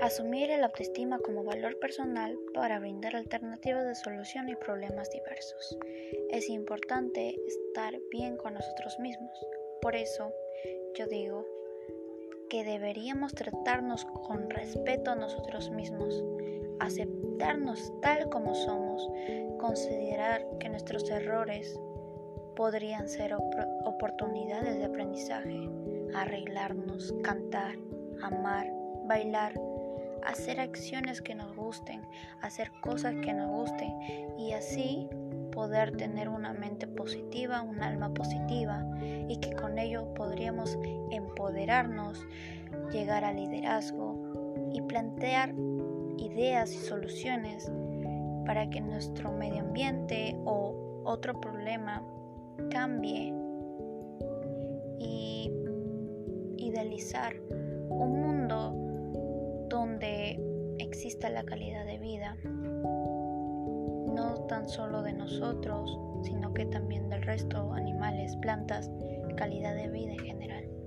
Asumir el autoestima como valor personal para brindar alternativas de solución y problemas diversos. Es importante estar bien con nosotros mismos. Por eso, yo digo que deberíamos tratarnos con respeto a nosotros mismos, aceptarnos tal como somos, considerar que nuestros errores podrían ser oportunidades de aprendizaje, arreglarnos, cantar, amar, bailar, hacer acciones que nos gusten, hacer cosas que nos gusten y así poder tener una mente positiva, un alma positiva y que con ello podríamos empoderarnos, llegar al liderazgo y plantear ideas y soluciones para que nuestro medio ambiente o otro problema cambie y idealizar un mundo donde exista la calidad de vida, no tan solo de nosotros, sino que también del resto, animales, plantas, calidad de vida en general.